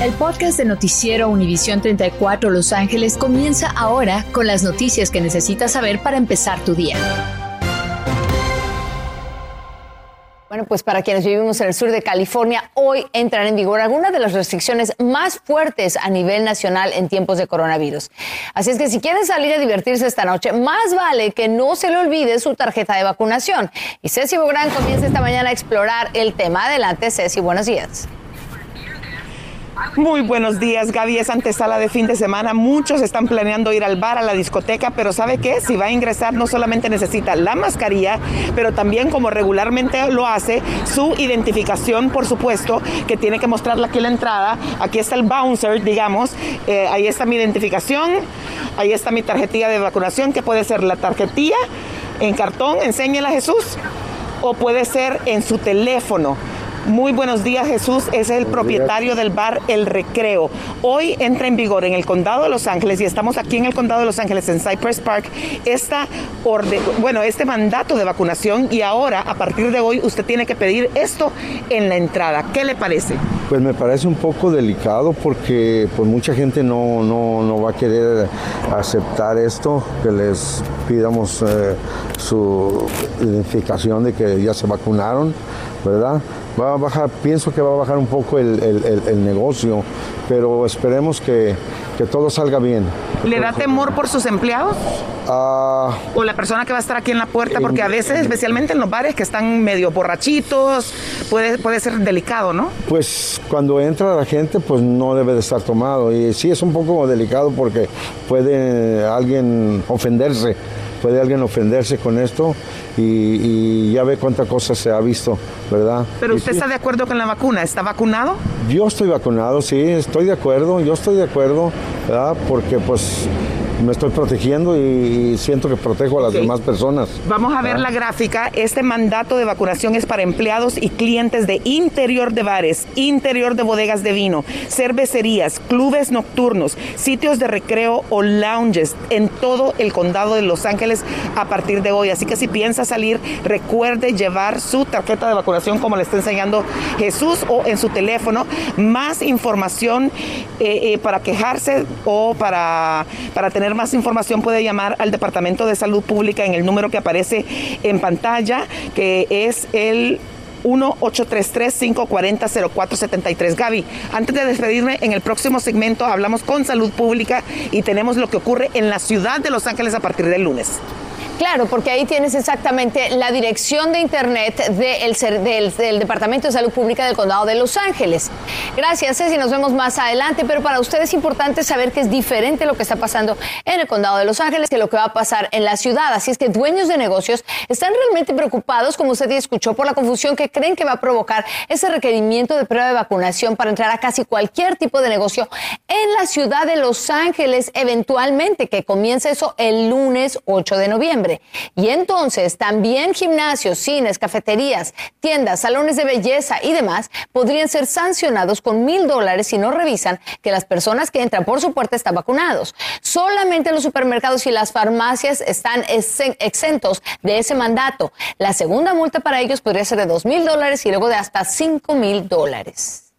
El podcast de Noticiero Univisión 34 Los Ángeles comienza ahora con las noticias que necesitas saber para empezar tu día. Bueno, pues para quienes vivimos en el sur de California, hoy entran en vigor algunas de las restricciones más fuertes a nivel nacional en tiempos de coronavirus. Así es que si quieren salir a divertirse esta noche, más vale que no se le olvide su tarjeta de vacunación. Y Ceci Bográn comienza esta mañana a explorar el tema. Adelante, Ceci, buenos días. Muy buenos días, Gaby. Es antesala de fin de semana. Muchos están planeando ir al bar, a la discoteca, pero ¿sabe qué? Si va a ingresar, no solamente necesita la mascarilla, pero también, como regularmente lo hace, su identificación, por supuesto, que tiene que mostrarla aquí en la entrada. Aquí está el bouncer, digamos. Eh, ahí está mi identificación. Ahí está mi tarjetilla de vacunación, que puede ser la tarjetilla en cartón, enséñela a Jesús, o puede ser en su teléfono. Muy buenos días, Jesús. Es el propietario del bar El Recreo. Hoy entra en vigor en el condado de Los Ángeles y estamos aquí en el condado de Los Ángeles, en Cypress Park, esta orden, bueno, este mandato de vacunación y ahora, a partir de hoy, usted tiene que pedir esto en la entrada. ¿Qué le parece? Pues me parece un poco delicado porque pues mucha gente no, no, no va a querer aceptar esto, que les pidamos eh, su identificación de que ya se vacunaron, ¿verdad? Va a bajar, pienso que va a bajar un poco el, el- el negocio, pero esperemos que, que todo salga bien. ¿Le da temor por sus empleados? Ah, O la persona que va a estar aquí en la puerta, porque a veces, especialmente en los bares que están medio borrachitos, puede, puede ser delicado, ¿no? Pues cuando entra la gente, pues no debe de estar tomado. Y sí es un poco delicado porque puede alguien ofenderse, puede alguien ofenderse con esto y, y ya ve cuánta cosa se ha visto, ¿verdad? Pero usted está de acuerdo con la vacuna, ¿está vacunado? Yo estoy vacunado, sí, estoy de acuerdo, yo estoy de acuerdo, ¿verdad? Porque pues me estoy protegiendo y siento que protejo a las demás personas. Vamos a ver la gráfica. Este mandato de vacunación es para empleados y clientes de interior de bares, interior de bodegas de vino, cervecerías, clubes nocturnos, sitios de recreo o lounges en todo el condado de Los Ángeles a partir de hoy. Así que si piensa salir, recuerde llevar su tarjeta de vacunación como le está enseñando Jesús o en su teléfono. Más información eh, eh, para quejarse o para, para tener más información puede llamar al Departamento de Salud Pública en el número que aparece en pantalla, que es el 1-833-540-0473. Gaby, antes de despedirme, en el próximo segmento hablamos con Salud Pública y tenemos lo que ocurre en la ciudad de Los Ángeles a partir del lunes. Claro, porque ahí tienes exactamente la dirección de internet del, Departamento de Salud Pública del Condado de Los Ángeles. Gracias, Ceci, nos vemos más adelante, pero para ustedes es importante saber que es diferente lo que está pasando en el Condado de Los Ángeles que lo que va a pasar en la ciudad. Así es que dueños de negocios están realmente preocupados, como usted ya escuchó, por la confusión que creen que va a provocar ese requerimiento de prueba de vacunación para entrar a casi cualquier tipo de negocio en la ciudad de Los Ángeles eventualmente, que comienza eso el lunes 8 de noviembre. Y entonces también gimnasios, cines, cafeterías, tiendas, salones de belleza y demás podrían ser sancionados con mil dólares si no revisan que las personas que entran por su puerta están vacunados. Solamente los supermercados y las farmacias están exen- exentos de ese mandato. La segunda multa para ellos podría ser de dos mil dólares y luego de hasta cinco mil dólares.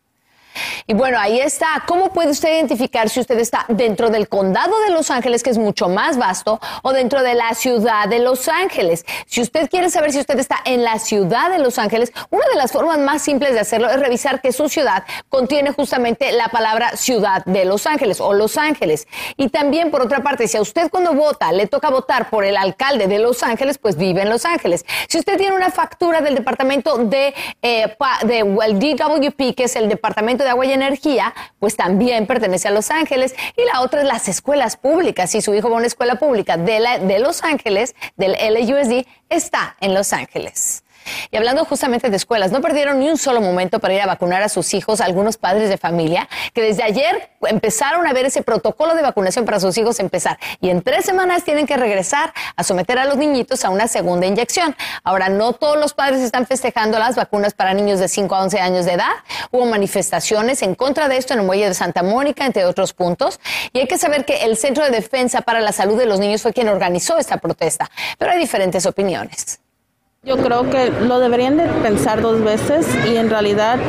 Y bueno, ahí está. ¿Cómo puede usted identificar si usted está dentro del condado de Los Ángeles, que es mucho más vasto, o dentro de la ciudad de Los Ángeles? Si usted quiere saber si usted está en la ciudad de Los Ángeles, una de las formas más simples de hacerlo es revisar que su ciudad contiene justamente la palabra ciudad de Los Ángeles o Los Ángeles. Y también, por otra parte, si a usted cuando vota le toca votar por el alcalde de Los Ángeles, pues vive en Los Ángeles. Si usted tiene una factura del departamento de, eh, de el DWP, que es el Departamento de Agua y Energía, pues también pertenece a Los Ángeles. Y la otra es las escuelas públicas. Si su hijo va a una escuela pública de, de Los Ángeles, del LAUSD, está en Los Ángeles. Y hablando justamente de escuelas, no perdieron ni un solo momento para ir a vacunar a sus hijos, algunos padres de familia, que desde ayer empezaron a ver ese protocolo de vacunación para sus hijos empezar. Y en tres semanas tienen que regresar a someter a los niñitos a una segunda inyección. Ahora, no todos los padres están festejando las vacunas para niños de 5 a 11 años de edad. Hubo manifestaciones en contra de esto en el muelle de Santa Mónica, entre otros puntos. Y hay que saber que el Centro de Defensa para la Salud de los Niños fue quien organizó esta protesta. Pero hay diferentes opiniones. Yo creo que lo deberían de pensar dos veces y en realidad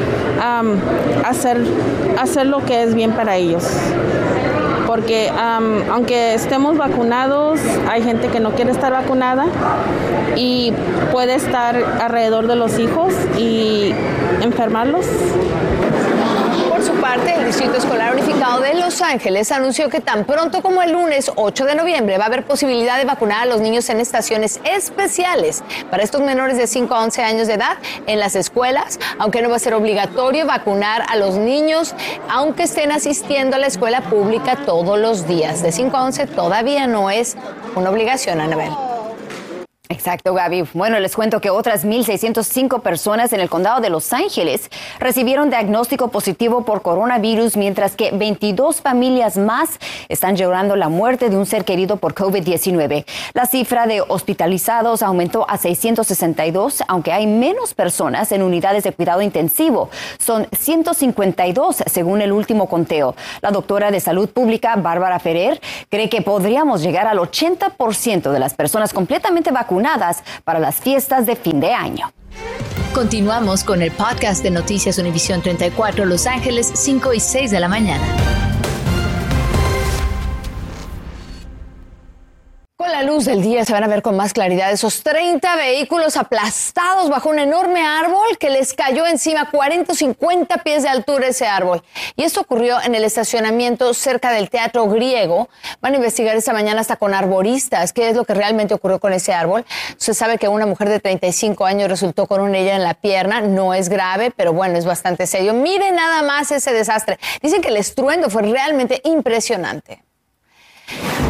hacer, hacer lo que es bien para ellos. Porque aunque estemos vacunados, hay gente que no quiere estar vacunada y puede estar alrededor de los hijos y enfermarlos su parte, el Distrito Escolar Unificado de Los Ángeles anunció que tan pronto como el lunes 8 de noviembre va a haber posibilidad de vacunar a los niños en estaciones especiales para estos menores de 5 a 11 años de edad en las escuelas, aunque no va a ser obligatorio vacunar a los niños, aunque estén asistiendo a la escuela pública todos los días. De 5 a 11 todavía no es una obligación, Anabel. Exacto, Gaby. Bueno, les cuento que otras 1.605 personas en el condado de Los Ángeles recibieron diagnóstico positivo por coronavirus, mientras que 22 familias más están llorando la muerte de un ser querido por COVID-19. La cifra de hospitalizados aumentó a 662, aunque hay menos personas en unidades de cuidado intensivo. Son 152 según el último conteo. La doctora de salud pública, Bárbara Ferrer, cree que podríamos llegar al 80% de las personas completamente vacunadas para las fiestas de fin de año. Continuamos con el podcast de Noticias Univisión 34 Los Ángeles 5 y 6 de la mañana. Con la luz del día se van a ver con más claridad esos 30 vehículos aplastados bajo un enorme árbol que les cayó encima 40 o 50 pies de altura ese árbol. Y esto ocurrió en el estacionamiento cerca del Teatro Griego. Van a investigar esta mañana hasta con arboristas qué es lo que realmente ocurrió con ese árbol. Se sabe que una mujer de 35 años resultó con una herida en la pierna. No es grave, pero bueno, es bastante serio. Miren nada más ese desastre. Dicen que el estruendo fue realmente impresionante.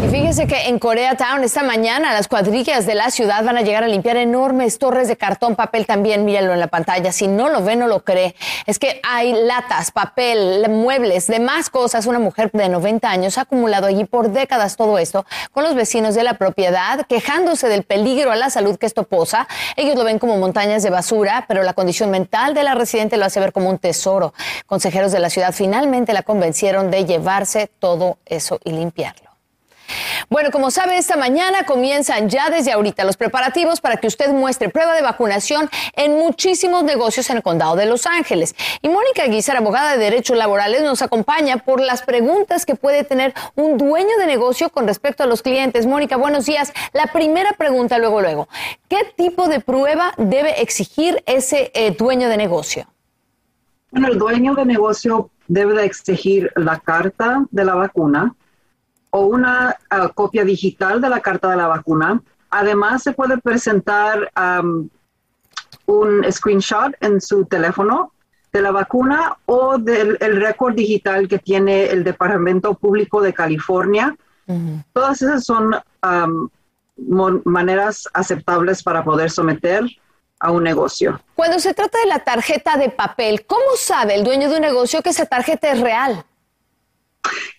Y fíjese que en Korea Town esta mañana las cuadrillas de la ciudad van a llegar a limpiar enormes torres de cartón, papel también, mírenlo en la pantalla. Si no lo ve, no lo cree. Es que hay latas, papel, muebles, demás cosas. Una mujer de 90 años ha acumulado allí por décadas todo esto con los vecinos de la propiedad, quejándose del peligro a la salud que esto posa. Ellos lo ven como montañas de basura, pero la condición mental de la residente lo hace ver como un tesoro. Consejeros de la ciudad finalmente la convencieron de llevarse todo eso y limpiarlo. Bueno, como sabe, esta mañana comienzan ya desde ahorita los preparativos para que usted muestre prueba de vacunación en muchísimos negocios en el condado de Los Ángeles. Y Mónica Guizar, abogada de derechos laborales, nos acompaña por las preguntas que puede tener un dueño de negocio con respecto a los clientes. Mónica, buenos días. La primera pregunta, luego, luego. ¿Qué tipo de prueba debe exigir ese eh, dueño de negocio? Bueno, el dueño de negocio debe de exigir la carta de la vacuna, o una ah, copia digital de la carta de la vacuna. Además, se puede presentar un screenshot en su teléfono de la vacuna o del récord digital que tiene el Departamento Público de California. Todas esas son maneras aceptables para poder someter a un negocio. Cuando se trata de la tarjeta de papel, ¿cómo sabe el dueño de un negocio que esa tarjeta es real?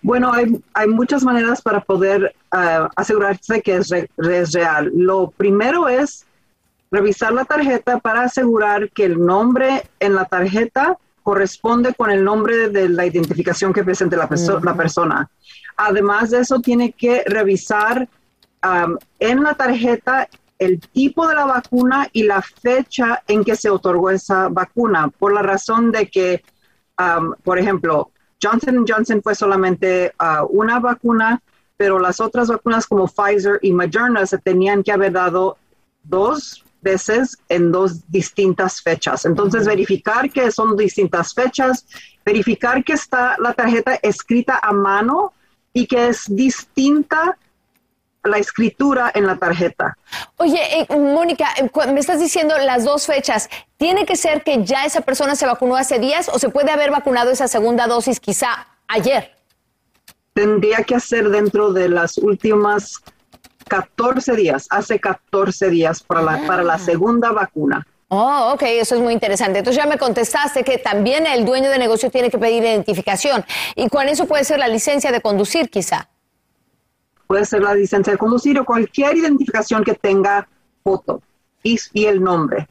Bueno, hay, hay muchas maneras para poder uh, asegurarse que es, real. Lo primero es revisar la tarjeta para asegurar que el nombre en la tarjeta corresponde con el nombre de la identificación que presente la, la persona. Además de eso, tiene que revisar um, en la tarjeta el tipo de la vacuna y la fecha en que se otorgó esa vacuna, por la razón de que, um, por ejemplo, Johnson Johnson fue solamente uh, una vacuna, pero las otras vacunas como Pfizer y Moderna se tenían que haber dado dos veces en dos distintas fechas. Entonces, verificar que son distintas fechas, verificar que está la tarjeta escrita a mano y que es distinta la escritura en la tarjeta. Oye, eh, Mónica, eh, me estás diciendo las dos fechas. ¿Tiene que ser que ya esa persona se vacunó hace días o se puede haber vacunado esa segunda dosis quizá ayer? Tendría que hacer dentro de las últimas 14 días, hace 14 días para la, para la ah. segunda vacuna. Oh, ok, eso es muy interesante. Entonces ya me contestaste que también el dueño de negocio tiene que pedir identificación. Y con eso puede ser la licencia de conducir, quizá puede ser la licencia de conducir o cualquier identificación que tenga foto y, el nombre.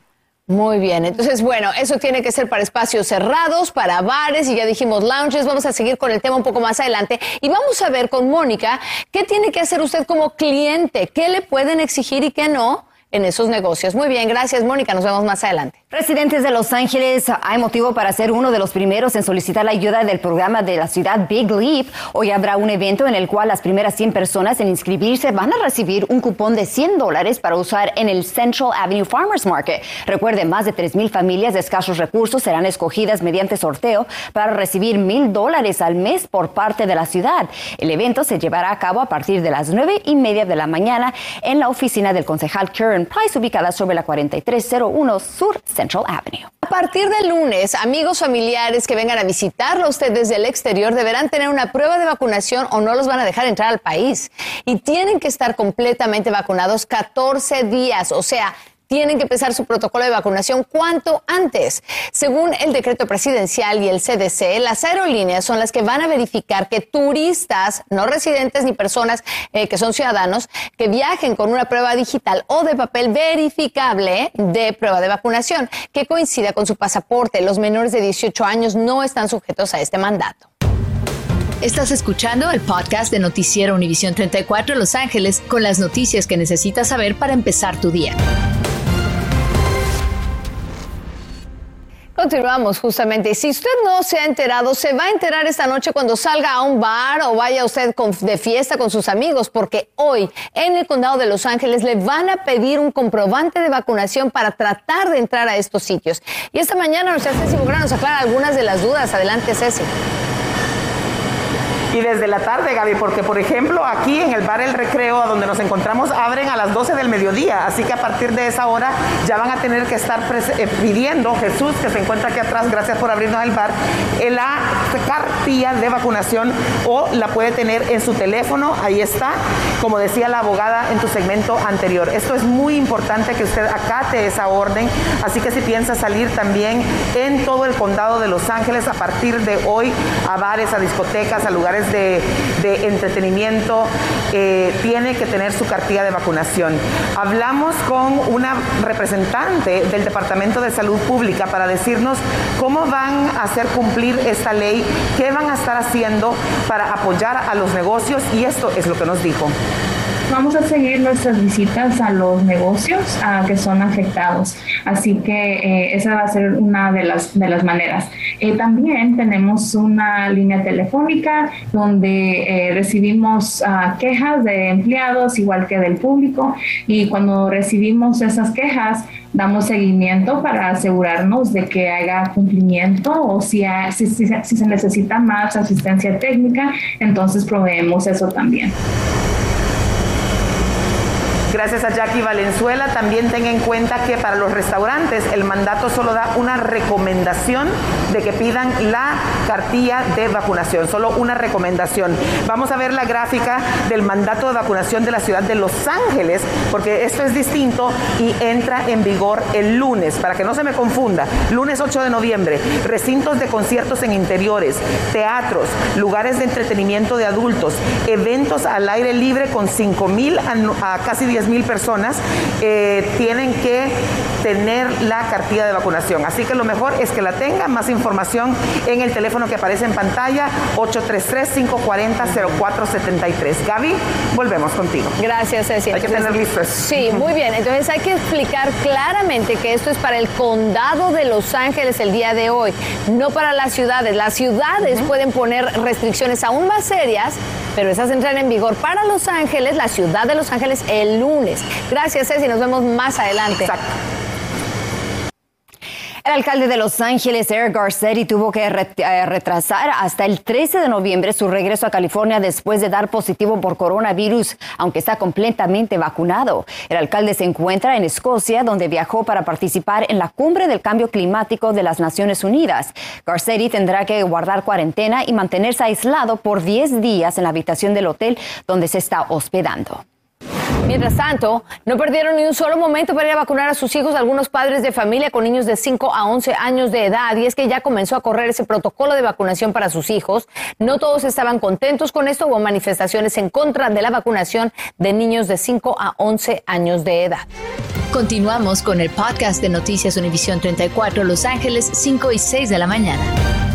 Muy bien, entonces bueno, eso tiene que ser para espacios cerrados, para bares y ya dijimos lounges. Vamos a seguir con el tema un poco más adelante y vamos a ver con Mónica qué tiene que hacer usted como cliente, qué le pueden exigir y qué no en esos negocios. Muy bien, gracias Mónica, nos vemos más adelante. Residentes de Los Ángeles, hay motivo para ser uno de los primeros en solicitar la ayuda del programa de la ciudad Big Leap. Hoy habrá un evento en el cual las primeras 100 personas en inscribirse van a recibir un cupón de 100 dólares para usar en el Central Avenue Farmers Market. Recuerde, más de 3.000 familias de escasos recursos serán escogidas mediante sorteo para recibir mil dólares al mes por parte de la ciudad. El evento se llevará a cabo a partir de las 9 y media de la mañana en la oficina del concejal Karen Price, ubicada sobre la 4301 Sur Avenue. A partir del lunes, amigos familiares que vengan a visitarlo usted desde el exterior deberán tener una prueba de vacunación o no los van a dejar entrar al país. Y tienen que estar completamente vacunados 14 días, o sea, tienen que empezar su protocolo de vacunación cuanto antes. Según el decreto presidencial y el CDC, las aerolíneas son las que van a verificar que turistas, no residentes ni personas eh, que son ciudadanos, que viajen con una prueba digital o de papel verificable de prueba de vacunación que coincida con su pasaporte. Los menores de 18 años no están sujetos a este mandato. Estás escuchando el podcast de Noticiero Univisión 34 Los Ángeles con las noticias que necesitas saber para empezar tu día. Continuamos justamente. Si usted no se ha enterado, se va a enterar esta noche cuando salga a un bar o vaya usted de fiesta con sus amigos, porque hoy en el condado de Los Ángeles le van a pedir un comprobante de vacunación para tratar de entrar a estos sitios. Y esta mañana nuestra Ceci Bugrán nos aclara algunas de las dudas. Adelante, Ceci y desde la tarde, Gaby, porque por ejemplo aquí en el bar El Recreo, donde nos encontramos, abren a las 12 del mediodía, así que a partir de esa hora ya van a tener que estar eh, pidiendo, Jesús, que se encuentra aquí atrás, gracias por abrirnos el bar, la cartilla de vacunación o la puede tener en su teléfono, ahí está, como decía la abogada en tu segmento anterior. Esto es muy importante que usted acate esa orden, así que si piensa salir también en todo el condado de Los Ángeles a partir de hoy a bares, a discotecas, a lugares de, entretenimiento, eh, tiene que tener su cartilla de vacunación. Hablamos con una representante del Departamento de Salud Pública para decirnos cómo van a hacer cumplir esta ley, qué van a estar haciendo para apoyar a los negocios y esto es lo que nos dijo. Vamos a seguir nuestras visitas a los negocios que son afectados, así que eh, esa va a ser una de las, de las maneras. Eh, también tenemos una línea telefónica donde eh, recibimos ah, quejas de empleados igual que del público y cuando recibimos esas quejas damos seguimiento para asegurarnos de que haya cumplimiento o si, si, si se necesita más asistencia técnica, entonces proveemos eso también. Gracias a Jackie Valenzuela. También tenga en cuenta que para los restaurantes el mandato solo da una recomendación de que pidan la cartilla de vacunación, solo una recomendación. Vamos a ver la gráfica del mandato de vacunación de la ciudad de Los Ángeles, porque esto es distinto y entra en vigor el lunes, para que no se me confunda. Lunes 8 de noviembre, recintos de conciertos en interiores, teatros, lugares de entretenimiento de adultos, eventos al aire libre con 5 mil a, casi 10 mil personas eh, tienen que tener la cartilla de vacunación. Así que lo mejor es que la tengan. Más información en el teléfono que aparece en pantalla, 833-540-0473. Gaby, volvemos contigo. Gracias, Ceci. Hay que tener listos. Sí, muy bien. Entonces hay que explicar claramente que esto es para el condado de Los Ángeles el día de hoy, no para las ciudades. Las ciudades pueden poner restricciones aún más serias, pero esas entran en vigor para Los Ángeles, la ciudad de Los Ángeles, el lunes. Gracias, Ceci. Nos vemos más adelante. El alcalde de Los Ángeles, Eric Garcetti, tuvo que eh, retrasar hasta el 13 de noviembre su regreso a California después de dar positivo por coronavirus, aunque está completamente vacunado. El alcalde se encuentra en Escocia, donde viajó para participar en la cumbre del cambio climático de las Naciones Unidas. Garcetti tendrá que guardar cuarentena y mantenerse aislado por 10 días en la habitación del hotel donde se está hospedando. Mientras tanto, no perdieron ni un solo momento para ir a vacunar a sus hijos algunos padres de familia con niños de 5 a 11 años de edad. Y es que ya comenzó a correr ese protocolo de vacunación para sus hijos. No todos estaban contentos con esto. Hubo manifestaciones en contra de la vacunación de niños de 5 a 11 años de edad. Continuamos con el podcast de Noticias Univisión 34 Los Ángeles, 5 y 6 de la mañana.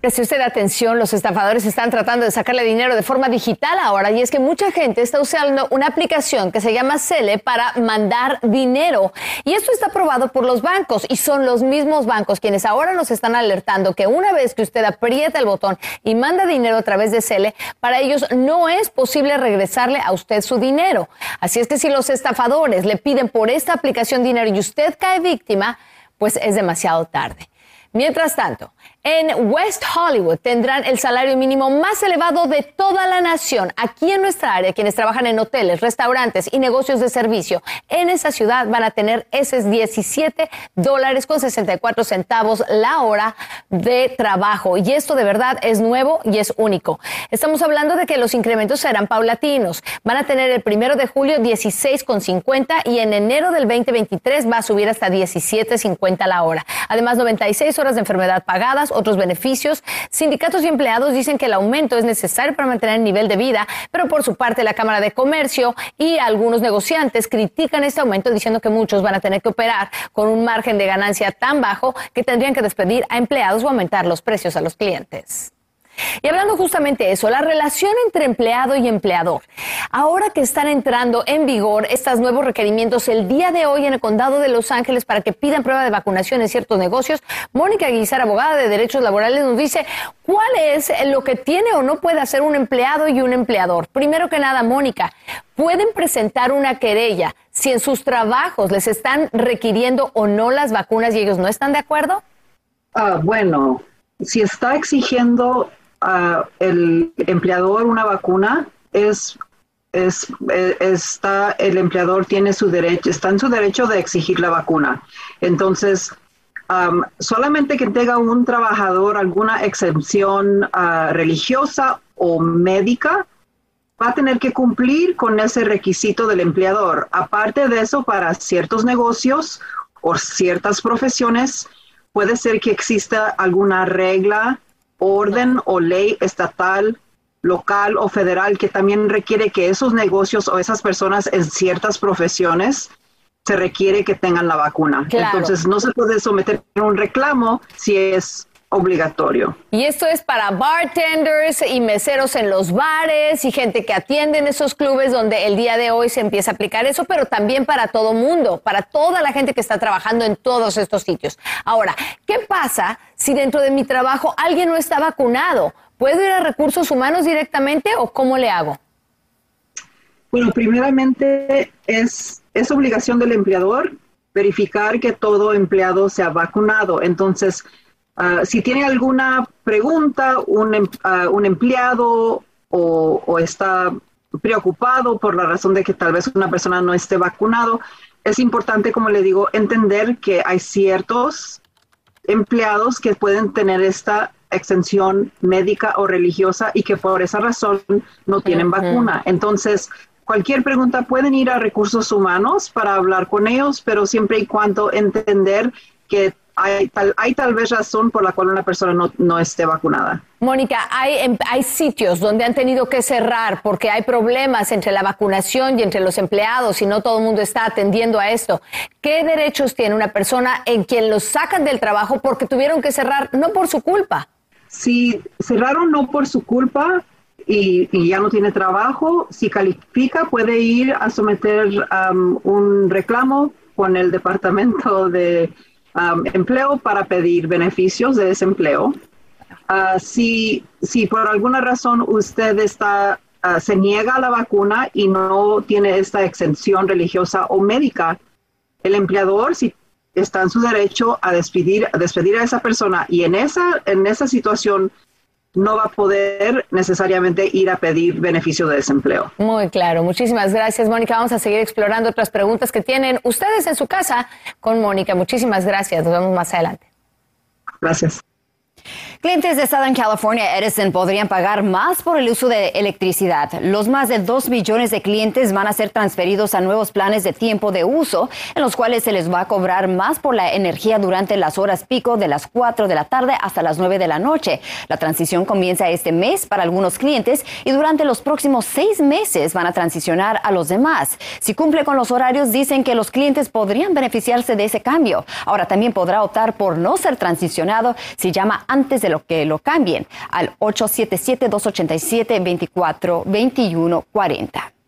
Preste usted atención, los estafadores están tratando de sacarle dinero de forma digital ahora y es que mucha gente está usando una aplicación que se llama Cele para mandar dinero. Y esto está aprobado por los bancos y son los mismos bancos quienes ahora nos están alertando que una vez que usted aprieta el botón y manda dinero a través de Cele, para ellos no es posible regresarle a usted su dinero. Así es que si los estafadores le piden por esta aplicación dinero y usted cae víctima, pues es demasiado tarde. Mientras tanto, en West Hollywood tendrán el salario mínimo más elevado de toda la nación. Aquí en nuestra área, quienes trabajan en hoteles, restaurantes y negocios de servicio en esa ciudad van a tener esos 17 dólares con 64 centavos la hora de trabajo. Y esto de verdad es nuevo y es único. Estamos hablando de que los incrementos serán paulatinos. Van a tener el primero de julio 16 con 50 y en enero del 2023 va a subir hasta 17.50 la hora. Además, 96 horas de enfermedad pagadas otros beneficios. Sindicatos y empleados dicen que el aumento es necesario para mantener el nivel de vida, pero por su parte la Cámara de Comercio y algunos negociantes critican este aumento diciendo que muchos van a tener que operar con un margen de ganancia tan bajo que tendrían que despedir a empleados o aumentar los precios a los clientes. Y hablando justamente de eso, la relación entre empleado y empleador. Ahora que están entrando en vigor estos nuevos requerimientos el día de hoy en el condado de Los Ángeles para que pidan prueba de vacunación en ciertos negocios, Mónica Guizar, abogada de derechos laborales, nos dice cuál es lo que tiene o no puede hacer un empleado y un empleador. Primero que nada, Mónica, ¿pueden presentar una querella si en sus trabajos les están requiriendo o no las vacunas y ellos no están de acuerdo? Ah, bueno, si está exigiendo el empleador una vacuna, es, es, eh, está, el empleador tiene su derecho, está en su derecho de exigir la vacuna. Entonces, solamente que tenga un trabajador alguna excepción ah, religiosa o médica, va a tener que cumplir con ese requisito del empleador. Aparte de eso, para ciertos negocios o ciertas profesiones, puede ser que exista alguna regla orden o ley estatal, local o federal que también requiere que esos negocios o esas personas en ciertas profesiones se requiere que tengan la vacuna. Entonces no se puede someter a un reclamo si es obligatorio. Y esto es para bartenders y meseros en los bares y gente que atiende en esos clubes donde el día de hoy se empieza a aplicar eso, pero también para todo mundo, para toda la gente que está trabajando en todos estos sitios. Ahora, ¿qué pasa si dentro de mi trabajo alguien no está vacunado? ¿Puedo ir a recursos humanos directamente o cómo le hago? Bueno, primeramente es, es obligación del empleador verificar que todo empleado sea vacunado. Entonces, Ah, si tiene alguna pregunta, un, em, ah, un empleado o, está preocupado por la razón de que tal vez una persona no esté vacunado, es importante, como le digo, entender que hay ciertos empleados que pueden tener esta extensión médica o religiosa y que por esa razón no tienen vacuna. Entonces, cualquier pregunta pueden ir a recursos humanos para hablar con ellos, pero siempre y cuando entender que hay tal, hay tal vez razón por la cual una persona no, no esté vacunada. Mónica, hay, em, hay sitios donde han tenido que cerrar porque hay problemas entre la vacunación y entre los empleados y no todo el mundo está atendiendo a esto. ¿Qué derechos tiene una persona en quien los sacan del trabajo porque tuvieron que cerrar no por su culpa? Si cerraron no por su culpa, y, ya no tiene trabajo, si califica puede ir a someter um, un reclamo con el Departamento de Um, empleo para pedir beneficios de desempleo. Uh, si, si por alguna razón usted está, uh, se niega a la vacuna y no tiene esta exención religiosa o médica, el empleador, si está en su derecho a despedir, a despedir a esa persona y en esa, en esa situación no va a poder necesariamente ir a pedir beneficio de desempleo. Muy claro. Muchísimas gracias, Mónica. Vamos a seguir explorando otras preguntas que tienen ustedes en su casa con Mónica. Muchísimas gracias. Nos vemos más adelante. Gracias. Clientes de Southern California Edison podrían pagar más por el uso de electricidad. Los más de 2 millones de clientes van a ser transferidos a nuevos planes de tiempo de uso, en los cuales se les va a cobrar más por la energía durante las horas pico de las 4 de la tarde hasta las 9 de la noche. La transición comienza este mes para algunos clientes y durante los próximos seis meses van a transicionar a los demás. Si cumple con los horarios, dicen que los clientes podrían beneficiarse de ese cambio. Ahora también podrá optar por no ser transicionado si llama antes antes de lo que lo cambien al 877-287-242140.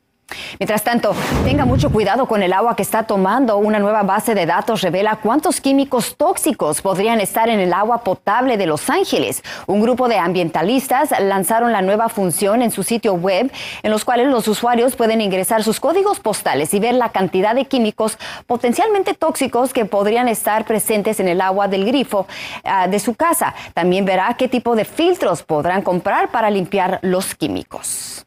Mientras tanto, tenga mucho cuidado con el agua que está tomando. Una nueva base de datos revela cuántos químicos tóxicos podrían estar en el agua potable de Los Ángeles. Un grupo de ambientalistas lanzaron la nueva función en su sitio web, en los cuales los usuarios pueden ingresar sus códigos postales y ver la cantidad de químicos potencialmente tóxicos que podrían estar presentes en el agua del grifo ah, de su casa. También verá qué tipo de filtros podrán comprar para limpiar los químicos.